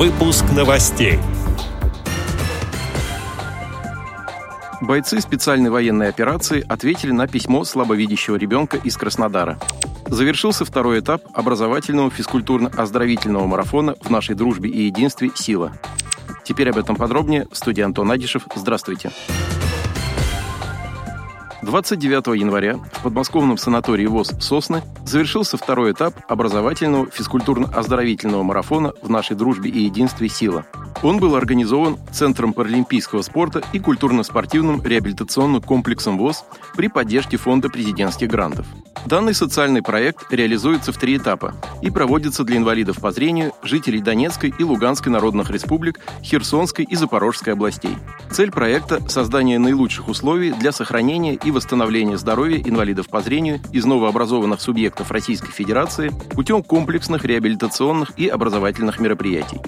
Выпуск новостей. Бойцы специальной военной операции ответили на письмо слабовидящего ребенка из Краснодара. Завершился второй этап образовательного физкультурно-оздоровительного марафона в нашей дружбе и единстве «Сила». Теперь об этом подробнее. В студии Антон Адишев. Здравствуйте. Здравствуйте. 29 января в подмосковном санатории ВОЗ «Сосны» завершился второй этап образовательного физкультурно-оздоровительного марафона в нашей дружбе и единстве «Сила». Он был организован Центром паралимпийского спорта и культурно-спортивным реабилитационным комплексом ВОЗ при поддержке Фонда президентских грантов. Данный социальный проект реализуется в три этапа и проводится для инвалидов по зрению, жителей Донецкой и Луганской народных республик, Херсонской и Запорожской областей. Цель проекта – создание наилучших условий для сохранения и восстановления здоровья инвалидов по зрению из новообразованных субъектов Российской Федерации путем комплексных реабилитационных и образовательных мероприятий.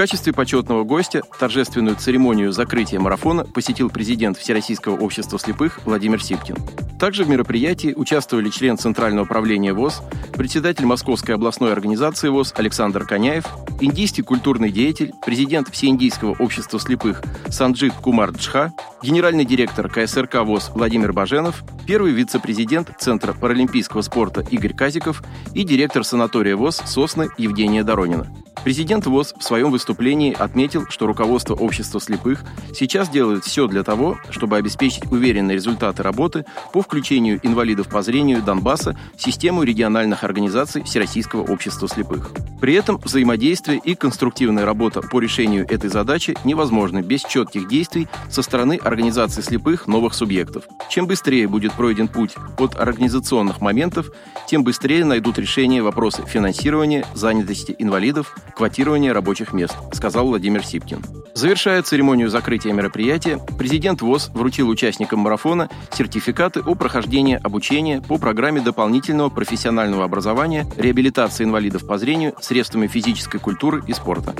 Качестве почетного гостя торжественную церемонию закрытия марафона посетил президент Всероссийского общества слепых Владимир Сипкин. Также в мероприятии участвовали член Центрального управления ВОЗ, председатель Московской областной организации ВОЗ Александр Коняев, индийский культурный деятель, президент Всеиндийского общества слепых Санджит Кумар Джха, генеральный директор КСРК ВОЗ Владимир Баженов, первый вице-президент Центра паралимпийского спорта Игорь Казиков и директор санатория ВОЗ «Сосны» Евгения Доронина. Президент ВОЗ в своем выступлении отметил, что руководство общества слепых сейчас делает все для того, чтобы обеспечить уверенные результаты работы по включению инвалидов по зрению Донбасса в систему региональных организаций Всероссийского общества слепых. При этом взаимодействие и конструктивная работа по решению этой задачи невозможны без четких действий со стороны организации слепых новых субъектов. Чем быстрее будет пройден путь от организационных моментов, тем быстрее найдут решение вопросы финансирования, занятости инвалидов, квотирования рабочих мест, сказал Владимир Сипкин. Завершая церемонию закрытия мероприятия, президент ВОЗ вручил участникам марафона сертификаты о прохождении обучения по программе дополнительного профессионального образования реабилитации инвалидов по зрению средствами физической культуры и спорта.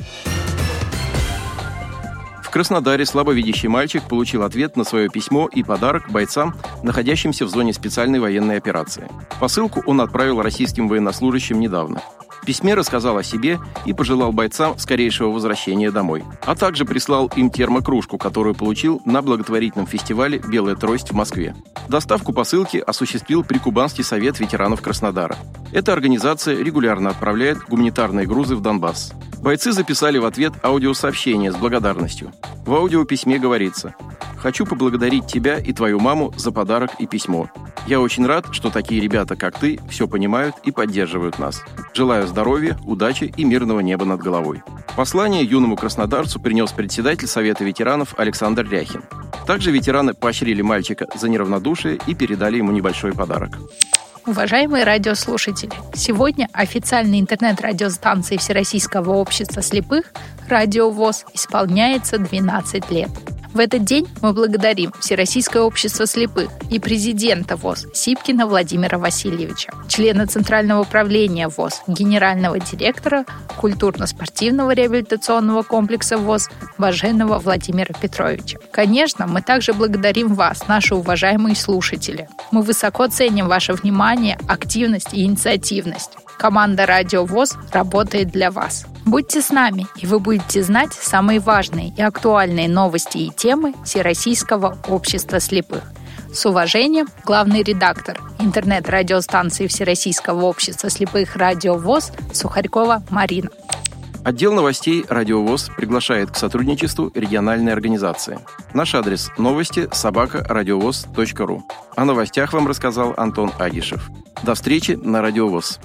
В Краснодаре слабовидящий мальчик получил ответ на свое письмо и подарок бойцам, находящимся в зоне специальной военной операции. Посылку он отправил российским военнослужащим недавно. Письме рассказал о себе и пожелал бойцам скорейшего возвращения домой. А также прислал им термокружку, которую получил на благотворительном фестивале «Белая трость» в Москве. Доставку посылки осуществил Прикубанский совет ветеранов Краснодара. Эта организация регулярно отправляет гуманитарные грузы в Донбасс. Бойцы записали в ответ аудиосообщение с благодарностью. В аудиописьме говорится «Хочу поблагодарить тебя и твою маму за подарок и письмо. Я очень рад, что такие ребята, как ты, все понимают и поддерживают нас. Желаю здоровья, удачи и мирного неба над головой. Послание юному краснодарцу принес председатель Совета ветеранов Александр Ряхин. Также ветераны поощрили мальчика за неравнодушие и передали ему небольшой подарок. Уважаемые радиослушатели, сегодня официальной интернет-радиостанции Всероссийского общества слепых «Радио ВОЗ» исполняется 12 лет – в этот день мы благодарим Всероссийское общество слепых и президента ВОЗ Сипкина Владимира Васильевича, члена Центрального управления ВОЗ, генерального директора культурно-спортивного реабилитационного комплекса ВОЗ Баженова Владимира Петровича. Конечно, мы также благодарим вас, наши уважаемые слушатели. Мы высоко ценим ваше внимание, активность и инициативность. Команда «Радио ВОЗ» работает для вас. Будьте с нами, и вы будете знать самые важные и актуальные новости и темы Всероссийского общества слепых. С уважением, главный редактор интернет-радиостанции Всероссийского общества слепых «Радио ВОЗ» Сухарькова Марина. Отдел новостей «Радио ВОЗ» приглашает к сотрудничеству региональной организации. Наш адрес – новости собака радиовоз.ру. О новостях вам рассказал Антон Агишев. До встречи на «Радио ВОЗ».